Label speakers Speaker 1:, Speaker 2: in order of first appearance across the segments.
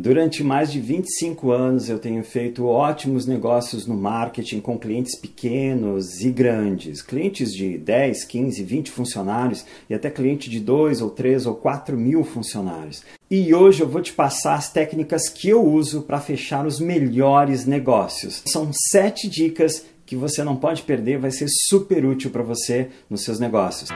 Speaker 1: Durante mais de 25 anos eu tenho feito ótimos negócios no marketing com clientes pequenos e grandes, clientes de 10, 15, 20 funcionários e até cliente de 2 ou 3 ou 4 mil funcionários. E hoje eu vou te passar as técnicas que eu uso para fechar os melhores negócios. São sete dicas que você não pode perder, vai ser super útil para você nos seus negócios.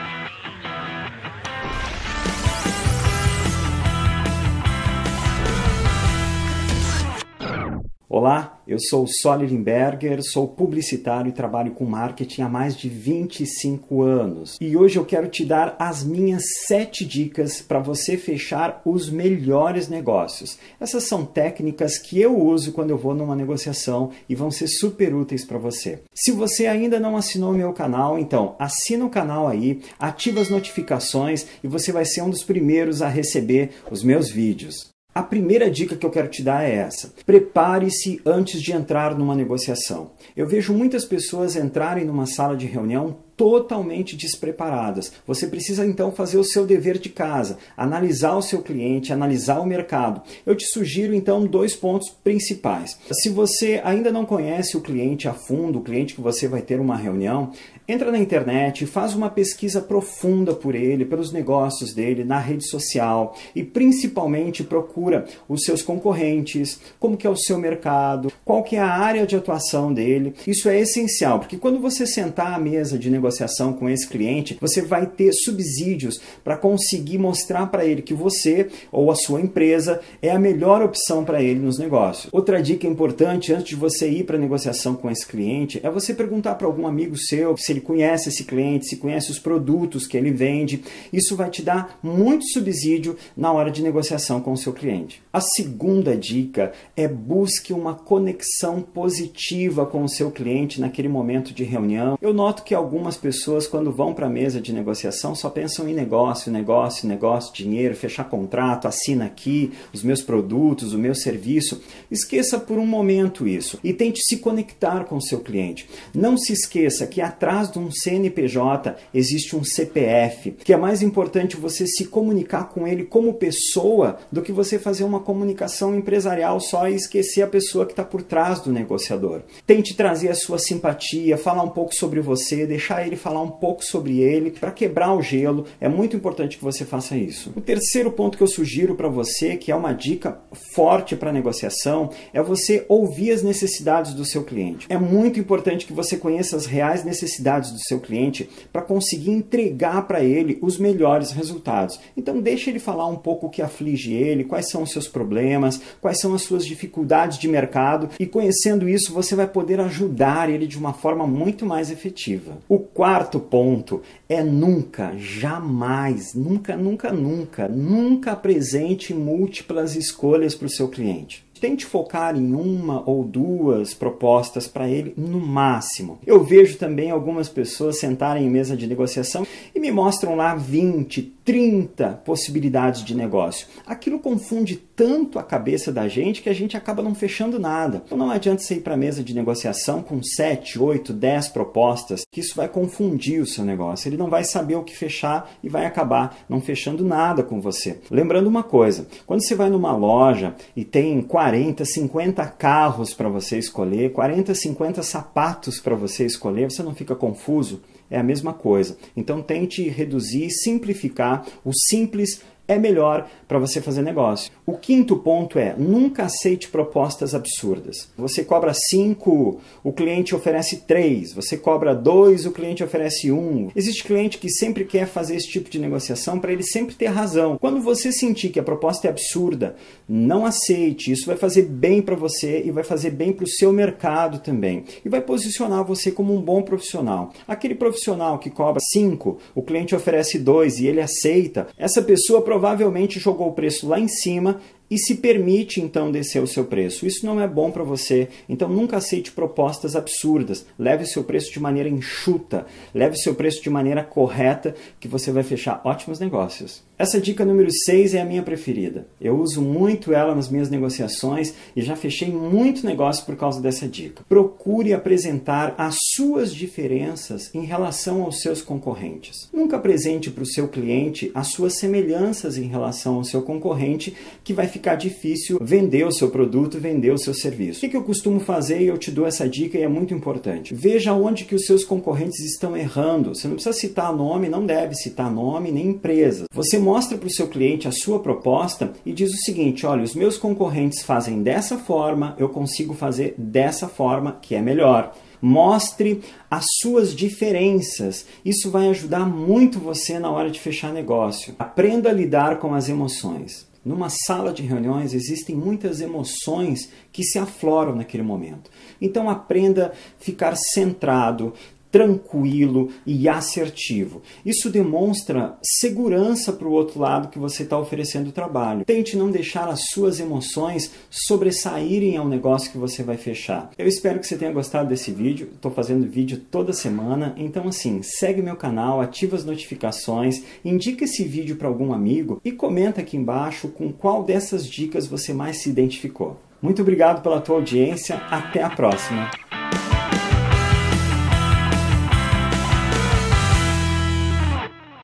Speaker 1: Olá, eu sou Soli Limberger, sou publicitário e trabalho com marketing há mais de 25 anos. E hoje eu quero te dar as minhas 7 dicas para você fechar os melhores negócios. Essas são técnicas que eu uso quando eu vou numa negociação e vão ser super úteis para você. Se você ainda não assinou meu canal, então assina o canal aí, ativa as notificações e você vai ser um dos primeiros a receber os meus vídeos. A primeira dica que eu quero te dar é essa: prepare-se antes de entrar numa negociação. Eu vejo muitas pessoas entrarem numa sala de reunião totalmente despreparadas. Você precisa então fazer o seu dever de casa, analisar o seu cliente, analisar o mercado. Eu te sugiro então dois pontos principais. Se você ainda não conhece o cliente a fundo, o cliente que você vai ter uma reunião, entra na internet, faz uma pesquisa profunda por ele, pelos negócios dele, na rede social e principalmente procura os seus concorrentes, como que é o seu mercado, qual que é a área de atuação dele. Isso é essencial, porque quando você sentar à mesa de negociação negociação com esse cliente, você vai ter subsídios para conseguir mostrar para ele que você ou a sua empresa é a melhor opção para ele nos negócios. Outra dica importante antes de você ir para negociação com esse cliente é você perguntar para algum amigo seu se ele conhece esse cliente, se conhece os produtos que ele vende. Isso vai te dar muito subsídio na hora de negociação com o seu cliente. A segunda dica é busque uma conexão positiva com o seu cliente naquele momento de reunião. Eu noto que algumas pessoas, quando vão para a mesa de negociação, só pensam em negócio, negócio, negócio, dinheiro, fechar contrato, assina aqui os meus produtos, o meu serviço. Esqueça por um momento isso e tente se conectar com o seu cliente. Não se esqueça que atrás de um CNPJ existe um CPF, que é mais importante você se comunicar com ele como pessoa do que você fazer uma comunicação empresarial só e esquecer a pessoa que está por trás do negociador. Tente trazer a sua simpatia, falar um pouco sobre você, deixar ele ele, falar um pouco sobre ele, para quebrar o gelo. É muito importante que você faça isso. O terceiro ponto que eu sugiro para você, que é uma dica forte para negociação, é você ouvir as necessidades do seu cliente. É muito importante que você conheça as reais necessidades do seu cliente para conseguir entregar para ele os melhores resultados. Então deixe ele falar um pouco o que aflige ele, quais são os seus problemas, quais são as suas dificuldades de mercado e conhecendo isso você vai poder ajudar ele de uma forma muito mais efetiva. O quarto ponto é nunca, jamais, nunca, nunca, nunca, nunca apresente múltiplas escolhas para o seu cliente tente focar em uma ou duas propostas para ele no máximo. Eu vejo também algumas pessoas sentarem em mesa de negociação e me mostram lá 20, 30 possibilidades de negócio. Aquilo confunde tanto a cabeça da gente que a gente acaba não fechando nada. Então não adianta você ir para a mesa de negociação com 7, 8, 10 propostas, que isso vai confundir o seu negócio. Ele não vai saber o que fechar e vai acabar não fechando nada com você. Lembrando uma coisa, quando você vai numa loja e tem 40 40, 50 carros para você escolher, 40, 50 sapatos para você escolher, você não fica confuso? É a mesma coisa. Então tente reduzir, simplificar. O simples é melhor para você fazer negócio. O quinto ponto é nunca aceite propostas absurdas. Você cobra 5, o cliente oferece 3. Você cobra 2, o cliente oferece 1. Um. Existe cliente que sempre quer fazer esse tipo de negociação para ele sempre ter razão. Quando você sentir que a proposta é absurda, não aceite. Isso vai fazer bem para você e vai fazer bem para o seu mercado também. E vai posicionar você como um bom profissional. Aquele profissional que cobra 5, o cliente oferece 2 e ele aceita, essa pessoa provavelmente jogou o preço lá em cima e se permite então descer o seu preço. Isso não é bom para você, então nunca aceite propostas absurdas. Leve o seu preço de maneira enxuta, leve o seu preço de maneira correta, que você vai fechar ótimos negócios. Essa dica número 6 é a minha preferida. Eu uso muito ela nas minhas negociações e já fechei muito negócio por causa dessa dica. Procure apresentar as suas diferenças em relação aos seus concorrentes. Nunca apresente para o seu cliente as suas semelhanças em relação ao seu concorrente, que vai ficar ficar difícil vender o seu produto, vender o seu serviço. O que, eu costumo fazer e eu te dou essa dica e é muito importante. Veja onde que os seus concorrentes estão errando. Você não precisa citar nome, não deve citar nome nem empresa. Você mostra para o seu cliente a sua proposta e diz o seguinte: olha, os meus concorrentes fazem dessa forma, eu consigo fazer dessa forma que é melhor. Mostre as suas diferenças. Isso vai ajudar muito você na hora de fechar negócio. Aprenda a lidar com as emoções. Numa sala de reuniões existem muitas emoções que se afloram naquele momento. Então aprenda a ficar centrado, tranquilo e assertivo. Isso demonstra segurança para o outro lado que você está oferecendo o trabalho. Tente não deixar as suas emoções sobressaírem ao negócio que você vai fechar. Eu espero que você tenha gostado desse vídeo. Estou fazendo vídeo toda semana, então assim, segue meu canal, ativa as notificações, indica esse vídeo para algum amigo e comenta aqui embaixo com qual dessas dicas você mais se identificou. Muito obrigado pela tua audiência, até a próxima.